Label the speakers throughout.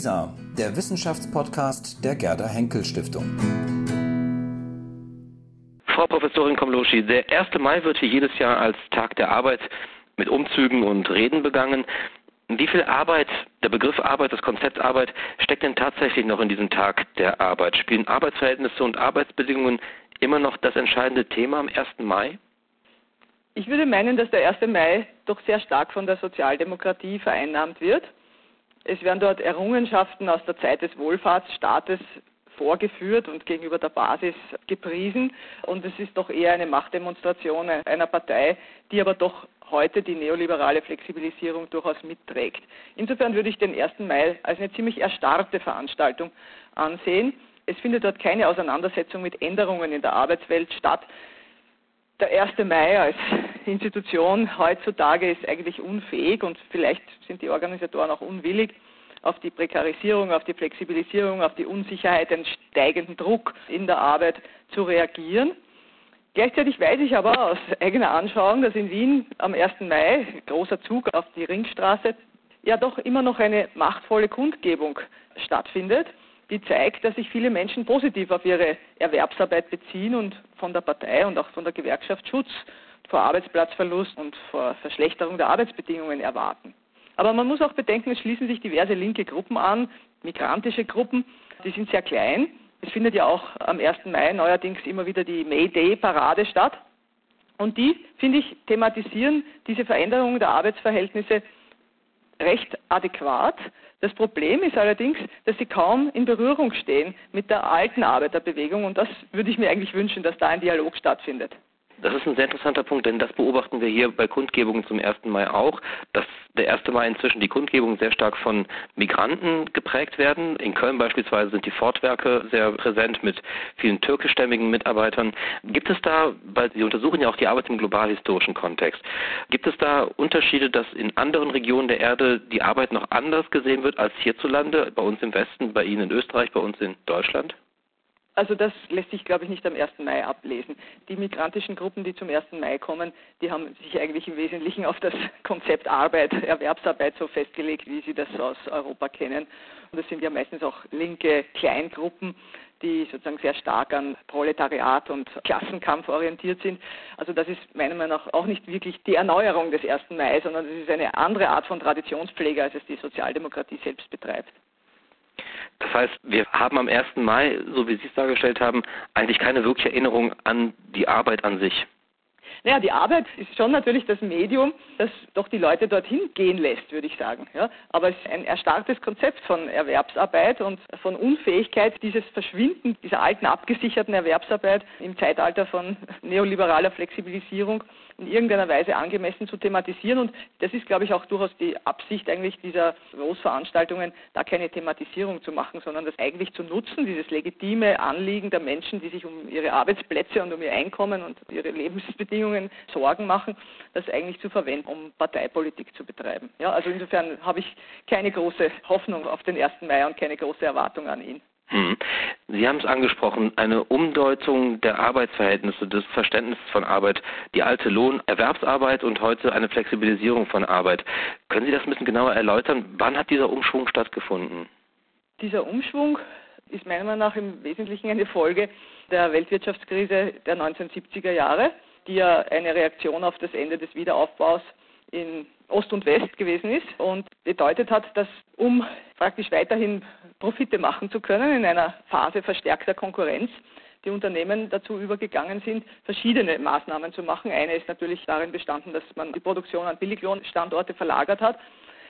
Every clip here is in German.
Speaker 1: WISA, der Wissenschaftspodcast der Gerda Henkel Stiftung.
Speaker 2: Frau Professorin Komloschi, der 1. Mai wird hier jedes Jahr als Tag der Arbeit mit Umzügen und Reden begangen. Wie viel Arbeit, der Begriff Arbeit, das Konzept Arbeit, steckt denn tatsächlich noch in diesem Tag der Arbeit? Spielen Arbeitsverhältnisse und Arbeitsbedingungen immer noch das entscheidende Thema am 1. Mai?
Speaker 3: Ich würde meinen, dass der 1. Mai doch sehr stark von der Sozialdemokratie vereinnahmt wird. Es werden dort Errungenschaften aus der Zeit des Wohlfahrtsstaates vorgeführt und gegenüber der Basis gepriesen. Und es ist doch eher eine Machtdemonstration einer Partei, die aber doch heute die neoliberale Flexibilisierung durchaus mitträgt. Insofern würde ich den 1. Mai als eine ziemlich erstarrte Veranstaltung ansehen. Es findet dort keine Auseinandersetzung mit Änderungen in der Arbeitswelt statt. Der 1. Mai als Institution heutzutage ist eigentlich unfähig und vielleicht sind die Organisatoren auch unwillig, auf die Prekarisierung, auf die Flexibilisierung, auf die Unsicherheit, den steigenden Druck in der Arbeit zu reagieren. Gleichzeitig weiß ich aber aus eigener Anschauung, dass in Wien am 1. Mai, großer Zug auf die Ringstraße, ja doch immer noch eine machtvolle Kundgebung stattfindet, die zeigt, dass sich viele Menschen positiv auf ihre Erwerbsarbeit beziehen und von der Partei und auch von der Gewerkschaft Schutz vor Arbeitsplatzverlust und vor Verschlechterung der Arbeitsbedingungen erwarten. Aber man muss auch bedenken, es schließen sich diverse linke Gruppen an, migrantische Gruppen, die sind sehr klein es findet ja auch am 1. Mai neuerdings immer wieder die May Day Parade statt. Und die, finde ich, thematisieren diese Veränderung der Arbeitsverhältnisse recht adäquat. Das Problem ist allerdings, dass sie kaum in Berührung stehen mit der alten Arbeiterbewegung und das würde ich mir eigentlich wünschen, dass da ein Dialog stattfindet.
Speaker 2: Das ist ein sehr interessanter Punkt, denn das beobachten wir hier bei Kundgebungen zum 1. Mai auch, dass der 1. Mai inzwischen die Kundgebungen sehr stark von Migranten geprägt werden. In Köln beispielsweise sind die Fortwerke sehr präsent mit vielen türkischstämmigen Mitarbeitern. Gibt es da, weil Sie untersuchen ja auch die Arbeit im globalhistorischen Kontext, gibt es da Unterschiede, dass in anderen Regionen der Erde die Arbeit noch anders gesehen wird als hierzulande, bei uns im Westen, bei Ihnen in Österreich, bei uns in Deutschland?
Speaker 3: Also das lässt sich, glaube ich, nicht am 1. Mai ablesen. Die migrantischen Gruppen, die zum 1. Mai kommen, die haben sich eigentlich im Wesentlichen auf das Konzept Arbeit, Erwerbsarbeit so festgelegt, wie sie das aus Europa kennen. Und das sind ja meistens auch linke Kleingruppen, die sozusagen sehr stark an Proletariat und Klassenkampf orientiert sind. Also das ist meiner Meinung nach auch nicht wirklich die Erneuerung des 1. Mai, sondern das ist eine andere Art von Traditionspflege, als es die Sozialdemokratie selbst betreibt.
Speaker 2: Das heißt, wir haben am 1. Mai, so wie Sie es dargestellt haben, eigentlich keine wirkliche Erinnerung an die Arbeit an sich.
Speaker 3: Naja, die Arbeit ist schon natürlich das Medium, das doch die Leute dorthin gehen lässt, würde ich sagen. Ja, aber es ist ein erstarrtes Konzept von Erwerbsarbeit und von Unfähigkeit, dieses Verschwinden dieser alten abgesicherten Erwerbsarbeit im Zeitalter von neoliberaler Flexibilisierung in irgendeiner Weise angemessen zu thematisieren. Und das ist, glaube ich, auch durchaus die Absicht eigentlich dieser Großveranstaltungen, da keine Thematisierung zu machen, sondern das eigentlich zu nutzen, dieses legitime Anliegen der Menschen, die sich um ihre Arbeitsplätze und um ihr Einkommen und ihre Lebensbedingungen Sorgen machen, das eigentlich zu verwenden, um Parteipolitik zu betreiben. Ja, also insofern habe ich keine große Hoffnung auf den 1. Mai und keine große Erwartung an ihn.
Speaker 2: Hm. Sie haben es angesprochen, eine Umdeutung der Arbeitsverhältnisse, des Verständnisses von Arbeit, die alte Lohnerwerbsarbeit und heute eine Flexibilisierung von Arbeit. Können Sie das ein bisschen genauer erläutern? Wann hat dieser Umschwung stattgefunden?
Speaker 3: Dieser Umschwung ist meiner Meinung nach im Wesentlichen eine Folge der Weltwirtschaftskrise der 1970er Jahre, die ja eine Reaktion auf das Ende des Wiederaufbaus in Ost und West gewesen ist und bedeutet hat, dass um praktisch weiterhin Profite machen zu können in einer Phase verstärkter Konkurrenz, die Unternehmen dazu übergegangen sind, verschiedene Maßnahmen zu machen. Eine ist natürlich darin bestanden, dass man die Produktion an Billiglohnstandorte verlagert hat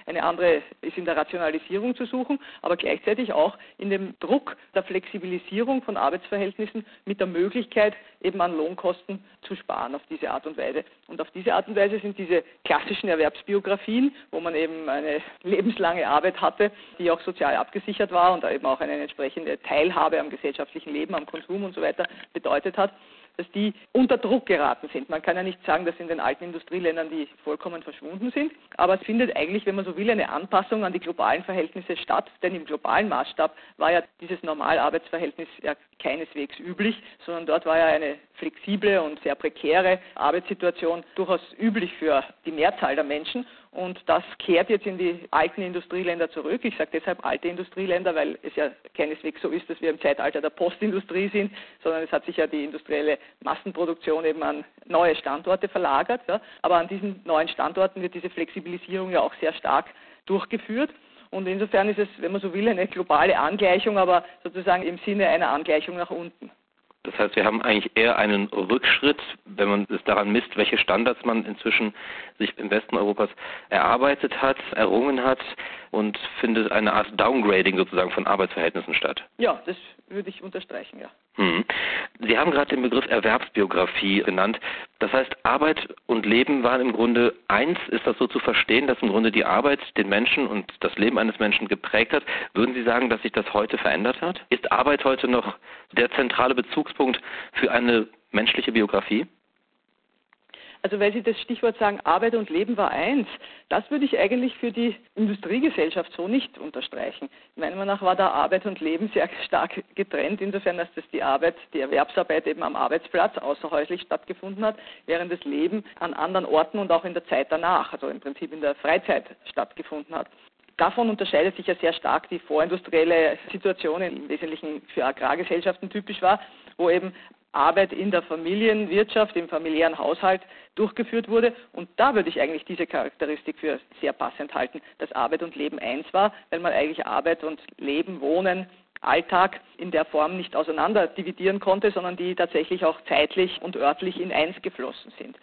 Speaker 3: eine andere ist in der Rationalisierung zu suchen, aber gleichzeitig auch in dem Druck der Flexibilisierung von Arbeitsverhältnissen mit der Möglichkeit, eben an Lohnkosten zu sparen auf diese Art und Weise. Und auf diese Art und Weise sind diese klassischen Erwerbsbiografien, wo man eben eine lebenslange Arbeit hatte, die auch sozial abgesichert war und eben auch eine entsprechende Teilhabe am gesellschaftlichen Leben, am Konsum und so weiter bedeutet hat, dass die unter Druck geraten sind. Man kann ja nicht sagen, dass in den alten Industrieländern die vollkommen verschwunden sind, aber es findet eigentlich, wenn man so will, eine Anpassung an die globalen Verhältnisse statt, denn im globalen Maßstab war ja dieses Normalarbeitsverhältnis ja keineswegs üblich, sondern dort war ja eine flexible und sehr prekäre Arbeitssituation durchaus üblich für die Mehrzahl der Menschen Und das kehrt jetzt in die alten Industrieländer zurück. Ich sage deshalb alte Industrieländer, weil es ja keineswegs so ist, dass wir im Zeitalter der Postindustrie sind, sondern es hat sich ja die industrielle Massenproduktion eben an neue Standorte verlagert. Ja. Aber an diesen neuen Standorten wird diese Flexibilisierung ja auch sehr stark durchgeführt. Und insofern ist es, wenn man so will, eine globale Angleichung, aber sozusagen im Sinne einer Angleichung nach unten.
Speaker 2: Das heißt, wir haben eigentlich eher einen Rückschritt, wenn man es daran misst, welche Standards man inzwischen sich im Westen Europas erarbeitet hat, errungen hat und findet eine Art Downgrading sozusagen von Arbeitsverhältnissen statt.
Speaker 3: Ja, das würde ich unterstreichen, ja.
Speaker 2: Hm. Sie haben gerade den Begriff Erwerbsbiografie genannt. Das heißt, Arbeit und Leben waren im Grunde eins. Ist das so zu verstehen, dass im Grunde die Arbeit den Menschen und das Leben eines Menschen geprägt hat? Würden Sie sagen, dass sich das heute verändert hat? Ist Arbeit heute noch der zentrale Bezugspunkt für eine menschliche Biografie?
Speaker 3: Also weil Sie das Stichwort sagen, Arbeit und Leben war eins, das würde ich eigentlich für die Industriegesellschaft so nicht unterstreichen. Meiner Meinung nach war da Arbeit und Leben sehr stark getrennt, insofern, dass das die Arbeit, die Erwerbsarbeit eben am Arbeitsplatz außerhäuslich stattgefunden hat, während das Leben an anderen Orten und auch in der Zeit danach, also im Prinzip in der Freizeit stattgefunden hat. Davon unterscheidet sich ja sehr stark die vorindustrielle Situation, die im Wesentlichen für Agrargesellschaften typisch war, wo eben Arbeit in der Familienwirtschaft, im familiären Haushalt durchgeführt wurde. Und da würde ich eigentlich diese Charakteristik für sehr passend halten, dass Arbeit und Leben eins war, weil man eigentlich Arbeit und Leben, Wohnen, Alltag in der Form nicht auseinander dividieren konnte, sondern die tatsächlich auch zeitlich und örtlich in eins geflossen sind.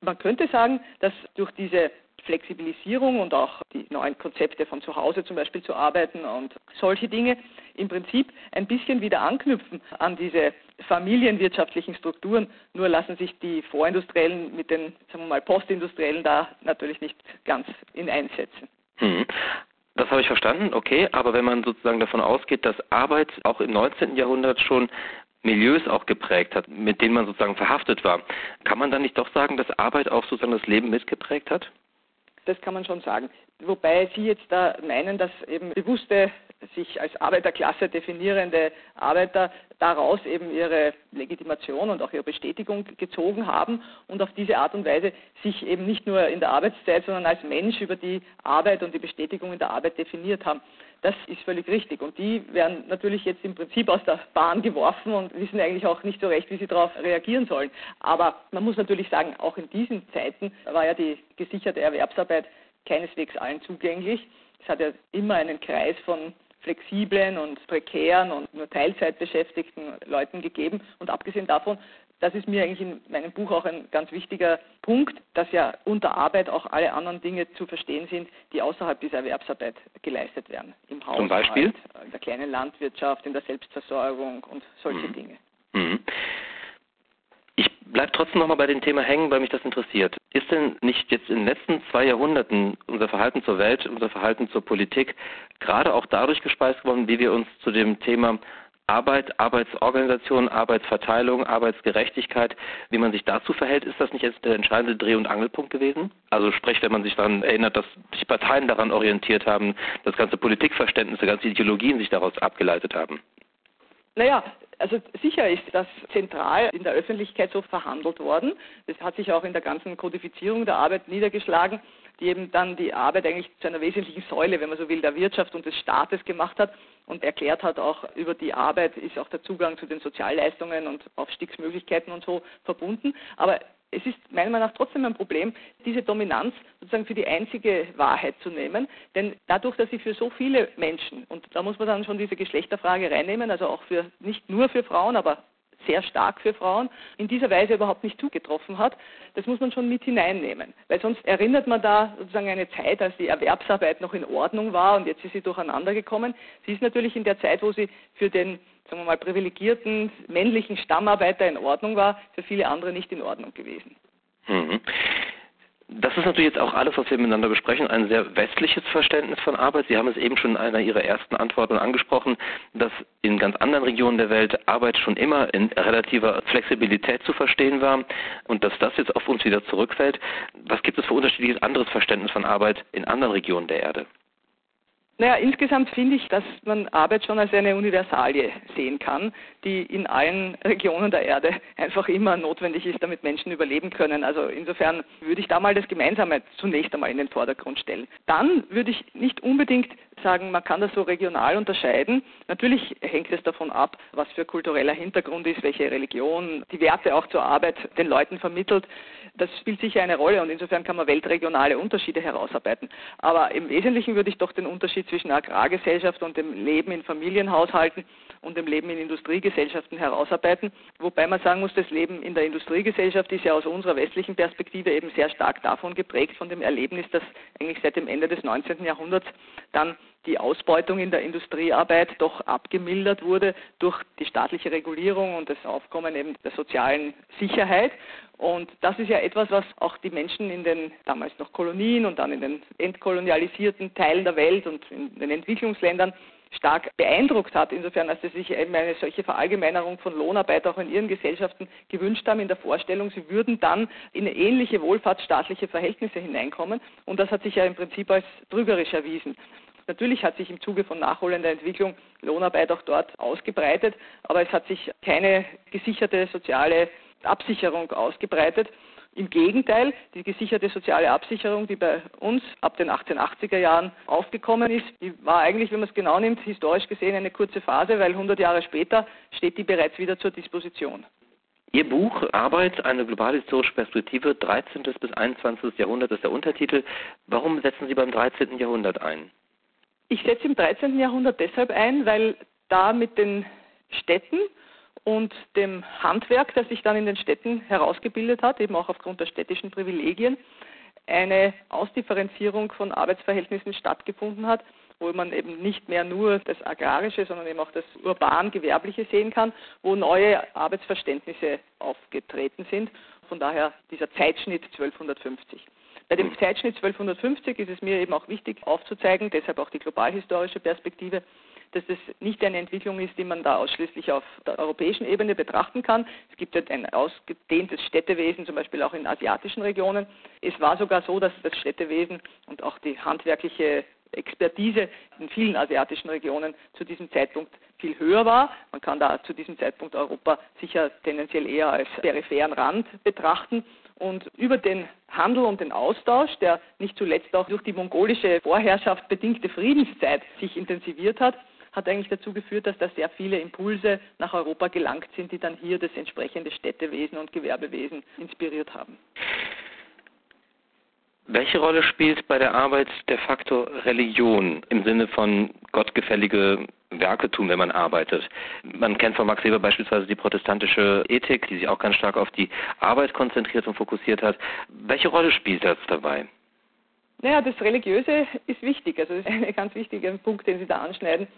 Speaker 3: Man könnte sagen, dass durch diese Flexibilisierung und auch die neuen Konzepte von zu Hause zum Beispiel zu arbeiten und solche Dinge im Prinzip ein bisschen wieder anknüpfen an diese familienwirtschaftlichen Strukturen. Nur lassen sich die Vorindustriellen mit den, sagen wir mal, Postindustriellen da natürlich nicht ganz in einsetzen.
Speaker 2: Hm. Das habe ich verstanden, okay, aber wenn man sozusagen davon ausgeht, dass Arbeit auch im 19. Jahrhundert schon Milieus auch geprägt hat, mit denen man sozusagen verhaftet war, kann man dann nicht doch sagen, dass Arbeit auch sozusagen das Leben mitgeprägt hat?
Speaker 3: Das kann man schon sagen. Wobei Sie jetzt da meinen, dass eben bewusste sich als Arbeiterklasse definierende Arbeiter daraus eben ihre Legitimation und auch ihre Bestätigung gezogen haben und auf diese Art und Weise sich eben nicht nur in der Arbeitszeit, sondern als Mensch über die Arbeit und die Bestätigung in der Arbeit definiert haben. Das ist völlig richtig. Und die werden natürlich jetzt im Prinzip aus der Bahn geworfen und wissen eigentlich auch nicht so recht, wie sie darauf reagieren sollen. Aber man muss natürlich sagen, auch in diesen Zeiten war ja die gesicherte Erwerbsarbeit keineswegs allen zugänglich. Es hat ja immer einen Kreis von flexiblen und prekären und nur Teilzeit beschäftigten Leuten gegeben. Und abgesehen davon, das ist mir eigentlich in meinem Buch auch ein ganz wichtiger Punkt, dass ja unter Arbeit auch alle anderen Dinge zu verstehen sind, die außerhalb dieser Erwerbsarbeit geleistet werden.
Speaker 2: Im Haushalt, Zum Beispiel?
Speaker 3: in der kleinen Landwirtschaft, in der Selbstversorgung und solche mhm. Dinge.
Speaker 2: Mhm. Ich bleibe trotzdem nochmal bei dem Thema hängen, weil mich das interessiert. Ist denn nicht jetzt in den letzten zwei Jahrhunderten unser Verhalten zur Welt, unser Verhalten zur Politik gerade auch dadurch gespeist worden, wie wir uns zu dem Thema Arbeit, Arbeitsorganisation, Arbeitsverteilung, Arbeitsgerechtigkeit, wie man sich dazu verhält, ist das nicht jetzt der entscheidende Dreh- und Angelpunkt gewesen? Also sprich, wenn man sich daran erinnert, dass sich Parteien daran orientiert haben, das ganze Politikverständnis, die ganze Ideologien sich daraus abgeleitet haben.
Speaker 3: Naja, also sicher ist das zentral in der Öffentlichkeit so verhandelt worden. Das hat sich auch in der ganzen Kodifizierung der Arbeit niedergeschlagen, die eben dann die Arbeit eigentlich zu einer wesentlichen Säule, wenn man so will, der Wirtschaft und des Staates gemacht hat und erklärt hat, auch über die Arbeit ist auch der Zugang zu den Sozialleistungen und Aufstiegsmöglichkeiten und so verbunden. Aber es ist meiner Meinung nach trotzdem ein Problem, diese Dominanz sozusagen für die einzige Wahrheit zu nehmen. Denn dadurch, dass sie für so viele Menschen, und da muss man dann schon diese Geschlechterfrage reinnehmen, also auch für nicht nur für Frauen, aber sehr stark für Frauen, in dieser Weise überhaupt nicht zugetroffen hat, das muss man schon mit hineinnehmen. Weil sonst erinnert man da sozusagen eine Zeit, als die Erwerbsarbeit noch in Ordnung war und jetzt ist sie durcheinander gekommen. Sie ist natürlich in der Zeit, wo sie für den sagen wir mal, privilegierten männlichen Stammarbeiter in Ordnung war, für viele andere nicht in Ordnung gewesen.
Speaker 2: Mhm. Das ist natürlich jetzt auch alles, was wir miteinander besprechen, ein sehr westliches Verständnis von Arbeit. Sie haben es eben schon in einer Ihrer ersten Antworten angesprochen, dass in ganz anderen Regionen der Welt Arbeit schon immer in relativer Flexibilität zu verstehen war und dass das jetzt auf uns wieder zurückfällt. Was gibt es für unterschiedliches anderes Verständnis von Arbeit in anderen Regionen der Erde?
Speaker 3: Naja, insgesamt finde ich, dass man Arbeit schon als eine Universalie sehen kann, die in allen Regionen der Erde einfach immer notwendig ist, damit Menschen überleben können. Also insofern würde ich da mal das Gemeinsame zunächst einmal in den Vordergrund stellen. Dann würde ich nicht unbedingt sagen, man kann das so regional unterscheiden. Natürlich hängt es davon ab, was für kultureller Hintergrund ist, welche Religion, die Werte auch zur Arbeit den Leuten vermittelt. Das spielt sicher eine Rolle und insofern kann man weltregionale Unterschiede herausarbeiten. Aber im Wesentlichen würde ich doch den Unterschied zwischen Agrargesellschaft und dem Leben in Familienhaushalten und dem Leben in Industriegesellschaften herausarbeiten. Wobei man sagen muss, das Leben in der Industriegesellschaft ist ja aus unserer westlichen Perspektive eben sehr stark davon geprägt, von dem Erlebnis, dass eigentlich seit dem Ende des 19. Jahrhunderts dann die Ausbeutung in der Industriearbeit doch abgemildert wurde durch die staatliche Regulierung und das Aufkommen eben der sozialen Sicherheit. Und das ist ja etwas, was auch die Menschen in den damals noch Kolonien und dann in den entkolonialisierten Teilen der Welt und in den Entwicklungsländern stark beeindruckt hat, insofern, als sie sich eben eine solche Verallgemeinerung von Lohnarbeit auch in ihren Gesellschaften gewünscht haben, in der Vorstellung, sie würden dann in ähnliche wohlfahrtsstaatliche Verhältnisse hineinkommen. Und das hat sich ja im Prinzip als trügerisch erwiesen. Natürlich hat sich im Zuge von nachholender Entwicklung Lohnarbeit auch dort ausgebreitet, aber es hat sich keine gesicherte soziale Absicherung ausgebreitet. Im Gegenteil, die gesicherte soziale Absicherung, die bei uns ab den 1880er Jahren aufgekommen ist, die war eigentlich, wenn man es genau nimmt, historisch gesehen eine kurze Phase, weil 100 Jahre später steht die bereits wieder zur Disposition.
Speaker 2: Ihr Buch Arbeit, eine globale historische Perspektive, 13. bis 21. Jahrhundert ist der Untertitel. Warum setzen Sie beim 13. Jahrhundert ein?
Speaker 3: Ich setze im 13. Jahrhundert deshalb ein, weil da mit den Städten und dem Handwerk, das sich dann in den Städten herausgebildet hat, eben auch aufgrund der städtischen Privilegien, eine Ausdifferenzierung von Arbeitsverhältnissen stattgefunden hat, wo man eben nicht mehr nur das Agrarische, sondern eben auch das urban-gewerbliche sehen kann, wo neue Arbeitsverständnisse aufgetreten sind. Von daher dieser Zeitschnitt 1250. Bei dem Zeitschnitt 1250 ist es mir eben auch wichtig aufzuzeigen, deshalb auch die globalhistorische Perspektive, dass es nicht eine Entwicklung ist, die man da ausschließlich auf der europäischen Ebene betrachten kann. Es gibt ja ein ausgedehntes Städtewesen, zum Beispiel auch in asiatischen Regionen. Es war sogar so, dass das Städtewesen und auch die handwerkliche Expertise in vielen asiatischen Regionen zu diesem Zeitpunkt viel höher war. Man kann da zu diesem Zeitpunkt Europa sicher tendenziell eher als peripheren Rand betrachten. Und über den Handel und den Austausch, der nicht zuletzt auch durch die mongolische Vorherrschaft bedingte Friedenszeit sich intensiviert hat, hat eigentlich dazu geführt, dass da sehr viele Impulse nach Europa gelangt sind, die dann hier das entsprechende Städtewesen und Gewerbewesen inspiriert haben.
Speaker 2: Welche Rolle spielt bei der Arbeit der Faktor Religion im Sinne von gottgefällige Werke tun, wenn man arbeitet? Man kennt von Max Weber beispielsweise die protestantische Ethik, die sich auch ganz stark auf die Arbeit konzentriert und fokussiert hat. Welche Rolle spielt das dabei?
Speaker 3: Naja, das Religiöse ist wichtig. Also das ist ein ganz wichtiger Punkt, den Sie da anschneiden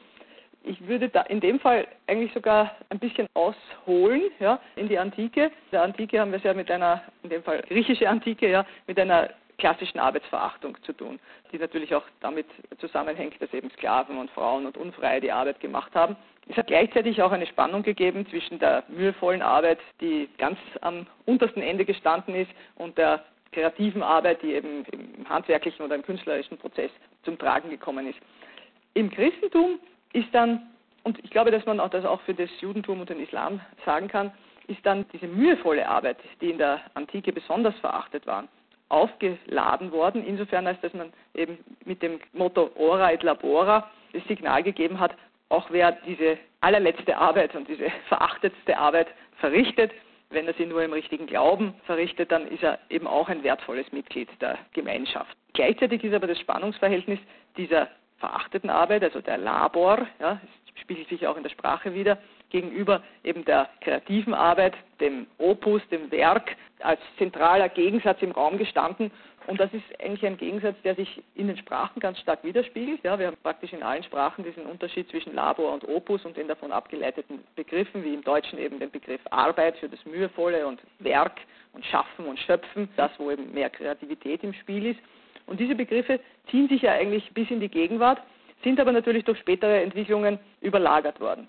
Speaker 3: ich würde da in dem Fall eigentlich sogar ein bisschen ausholen, ja, in die Antike. In der Antike haben wir es ja mit einer, in dem Fall griechische Antike, ja, mit einer klassischen Arbeitsverachtung zu tun, die natürlich auch damit zusammenhängt, dass eben Sklaven und Frauen und Unfreie die Arbeit gemacht haben. Es hat gleichzeitig auch eine Spannung gegeben zwischen der mühevollen Arbeit, die ganz am untersten Ende gestanden ist, und der kreativen Arbeit, die eben im handwerklichen oder im künstlerischen Prozess zum Tragen gekommen ist. Im Christentum ist dann, und ich glaube, dass man auch das auch für das Judentum und den Islam sagen kann, ist dann diese mühevolle Arbeit, die in der Antike besonders verachtet war, aufgeladen worden, insofern als dass man eben mit dem Motto Ora et Labora das Signal gegeben hat, auch wer diese allerletzte Arbeit und diese verachtetste Arbeit verrichtet, wenn er sie nur im richtigen Glauben verrichtet, dann ist er eben auch ein wertvolles Mitglied der Gemeinschaft. Gleichzeitig ist aber das Spannungsverhältnis dieser verachteten Arbeit, also der Labor, ja, spiegelt sich auch in der Sprache wieder, gegenüber eben der kreativen Arbeit, dem Opus, dem Werk, als zentraler Gegensatz im Raum gestanden. Und das ist eigentlich ein Gegensatz, der sich in den Sprachen ganz stark widerspiegelt. Ja, wir haben praktisch in allen Sprachen diesen Unterschied zwischen Labor und Opus und den davon abgeleiteten Begriffen, wie im Deutschen eben den Begriff Arbeit für das Mühevolle und Werk und Schaffen und Schöpfen, das, wo eben mehr Kreativität im Spiel ist. Und diese Begriffe ziehen sich ja eigentlich bis in die Gegenwart, sind aber natürlich durch spätere Entwicklungen überlagert worden.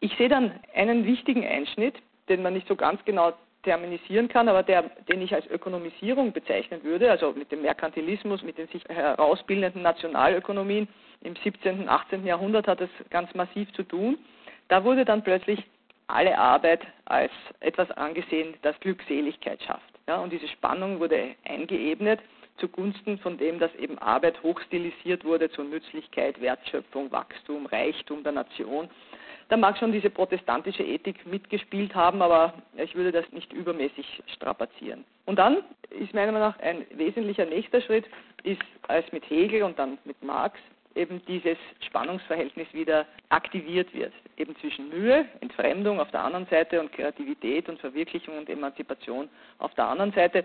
Speaker 3: Ich sehe dann einen wichtigen Einschnitt, den man nicht so ganz genau terminisieren kann, aber der, den ich als Ökonomisierung bezeichnen würde, also mit dem Merkantilismus, mit den sich herausbildenden Nationalökonomien im 17., und 18. Jahrhundert hat es ganz massiv zu tun. Da wurde dann plötzlich alle Arbeit als etwas angesehen, das Glückseligkeit schafft. Ja, und diese Spannung wurde eingeebnet zugunsten von dem, dass eben Arbeit hochstilisiert wurde zur Nützlichkeit, Wertschöpfung, Wachstum, Reichtum der Nation. Da mag schon diese protestantische Ethik mitgespielt haben, aber ich würde das nicht übermäßig strapazieren. Und dann ist meiner Meinung nach ein wesentlicher nächster Schritt, ist als mit Hegel und dann mit Marx eben dieses Spannungsverhältnis wieder aktiviert wird. Eben zwischen Mühe, Entfremdung auf der anderen Seite und Kreativität und Verwirklichung und Emanzipation auf der anderen Seite.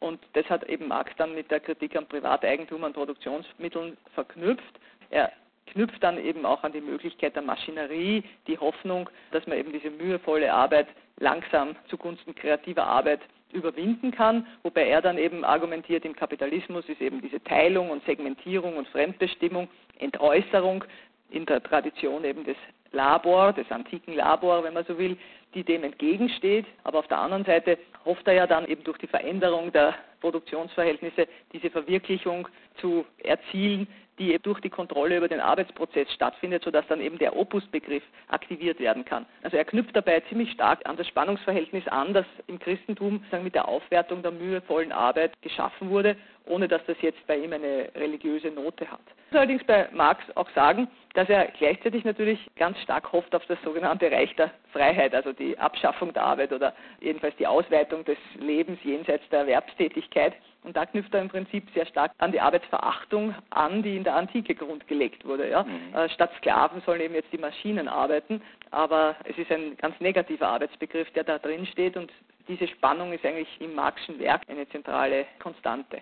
Speaker 3: Und das hat eben Marx dann mit der Kritik am Privateigentum an Produktionsmitteln verknüpft. Er knüpft dann eben auch an die Möglichkeit der Maschinerie, die Hoffnung, dass man eben diese mühevolle Arbeit langsam zugunsten kreativer Arbeit überwinden kann, wobei er dann eben argumentiert, im Kapitalismus ist eben diese Teilung und Segmentierung und Fremdbestimmung, Entäußerung in der Tradition eben des Labor, des antiken Labor, wenn man so will, die dem entgegensteht. Aber auf der anderen Seite hofft er ja dann eben durch die Veränderung der Produktionsverhältnisse diese Verwirklichung zu erzielen, die durch die Kontrolle über den Arbeitsprozess stattfindet, sodass dann eben der Opusbegriff aktiviert werden kann. Also er knüpft dabei ziemlich stark an das Spannungsverhältnis an, das im Christentum sagen, mit der Aufwertung der mühevollen Arbeit geschaffen wurde, ohne dass das jetzt bei ihm eine religiöse Note hat. Ich muss allerdings bei Marx auch sagen, dass er gleichzeitig natürlich ganz stark hofft auf das sogenannte Reich der Freiheit, also die Abschaffung der Arbeit oder jedenfalls die Ausweitung des Lebens jenseits der Erwerbstätigkeit. Und da knüpft er im Prinzip sehr stark an die Arbeitsverachtung an, die in der Antike grundgelegt wurde. Ja? Mhm. Äh, statt Sklaven sollen eben jetzt die Maschinen arbeiten, aber es ist ein ganz negativer Arbeitsbegriff, der da drin steht und diese Spannung ist eigentlich im Marxischen Werk eine zentrale Konstante.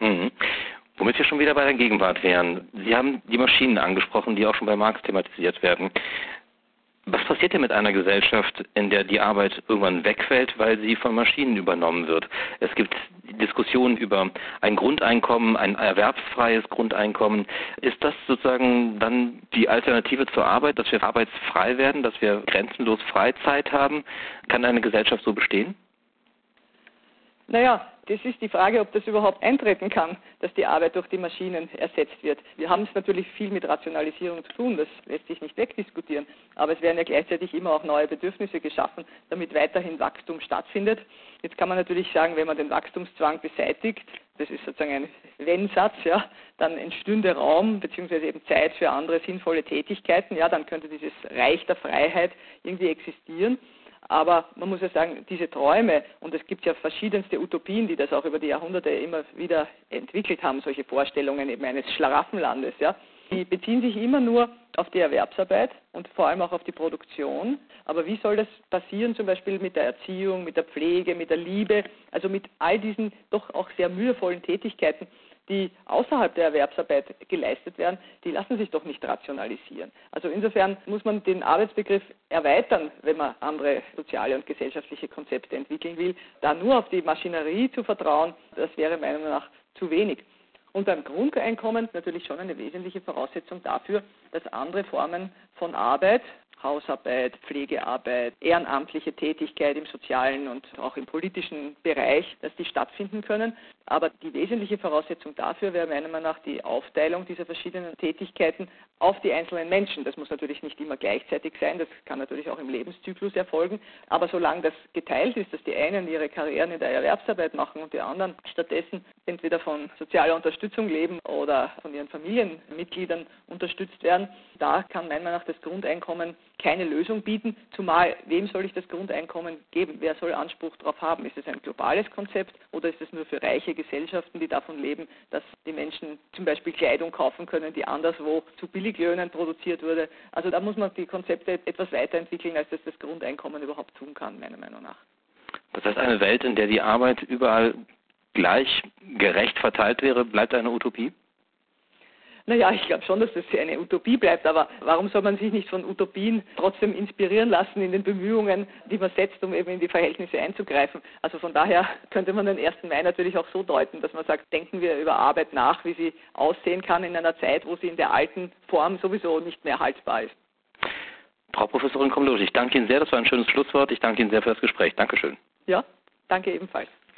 Speaker 2: Mhm. Womit wir schon wieder bei der Gegenwart wären. Sie haben die Maschinen angesprochen, die auch schon bei Marx thematisiert werden. Was passiert denn mit einer Gesellschaft, in der die Arbeit irgendwann wegfällt, weil sie von Maschinen übernommen wird? Es gibt Diskussionen über ein Grundeinkommen, ein erwerbsfreies Grundeinkommen. Ist das sozusagen dann die Alternative zur Arbeit, dass wir arbeitsfrei werden, dass wir grenzenlos Freizeit haben? Kann eine Gesellschaft so bestehen?
Speaker 3: Naja, das ist die Frage, ob das überhaupt eintreten kann, dass die Arbeit durch die Maschinen ersetzt wird. Wir haben es natürlich viel mit Rationalisierung zu tun, das lässt sich nicht wegdiskutieren, aber es werden ja gleichzeitig immer auch neue Bedürfnisse geschaffen, damit weiterhin Wachstum stattfindet. Jetzt kann man natürlich sagen, wenn man den Wachstumszwang beseitigt, das ist sozusagen ein Wenn-Satz, ja, dann entstünde Raum bzw. eben Zeit für andere sinnvolle Tätigkeiten, ja, dann könnte dieses Reich der Freiheit irgendwie existieren. Aber man muss ja sagen, diese Träume, und es gibt ja verschiedenste Utopien, die das auch über die Jahrhunderte immer wieder entwickelt haben, solche Vorstellungen eben eines Schlaraffenlandes, ja, die beziehen sich immer nur auf die Erwerbsarbeit und vor allem auch auf die Produktion. Aber wie soll das passieren, zum Beispiel mit der Erziehung, mit der Pflege, mit der Liebe, also mit all diesen doch auch sehr mühevollen Tätigkeiten, die außerhalb der Erwerbsarbeit geleistet werden, die lassen sich doch nicht rationalisieren. Also insofern muss man den Arbeitsbegriff erweitern, wenn man andere soziale und gesellschaftliche Konzepte entwickeln will. Da nur auf die Maschinerie zu vertrauen, das wäre meiner Meinung nach zu wenig. Und beim Grundeinkommen natürlich schon eine wesentliche Voraussetzung dafür, dass andere Formen von Arbeit, Hausarbeit, Pflegearbeit, ehrenamtliche Tätigkeit im sozialen und auch im politischen Bereich, dass die stattfinden können. Aber die wesentliche Voraussetzung dafür wäre meiner Meinung nach die Aufteilung dieser verschiedenen Tätigkeiten auf die einzelnen Menschen. Das muss natürlich nicht immer gleichzeitig sein, das kann natürlich auch im Lebenszyklus erfolgen. Aber solange das geteilt ist, dass die einen ihre Karrieren in der Erwerbsarbeit machen und die anderen stattdessen entweder von sozialer Unterstützung leben oder von ihren Familienmitgliedern unterstützt werden, da kann meiner Meinung nach das Grundeinkommen keine Lösung bieten, zumal wem soll ich das Grundeinkommen geben? Wer soll Anspruch darauf haben? Ist es ein globales Konzept oder ist es nur für reiche Gesellschaften, die davon leben, dass die Menschen zum Beispiel Kleidung kaufen können, die anderswo zu Billiglöhnen produziert wurde? Also da muss man die Konzepte etwas weiterentwickeln, als das das Grundeinkommen überhaupt tun kann, meiner Meinung nach.
Speaker 2: Das heißt, eine Welt, in der die Arbeit überall gleich gerecht verteilt wäre, bleibt eine Utopie?
Speaker 3: Naja, ich glaube schon, dass das eine Utopie bleibt, aber warum soll man sich nicht von Utopien trotzdem inspirieren lassen in den Bemühungen, die man setzt, um eben in die Verhältnisse einzugreifen? Also von daher könnte man den 1. Mai natürlich auch so deuten, dass man sagt, denken wir über Arbeit nach, wie sie aussehen kann in einer Zeit, wo sie in der alten Form sowieso nicht mehr haltbar ist.
Speaker 2: Frau Professorin Komlos, ich danke Ihnen sehr, das war ein schönes Schlusswort. Ich danke Ihnen sehr für das Gespräch. Dankeschön.
Speaker 3: Ja, Danke ebenfalls.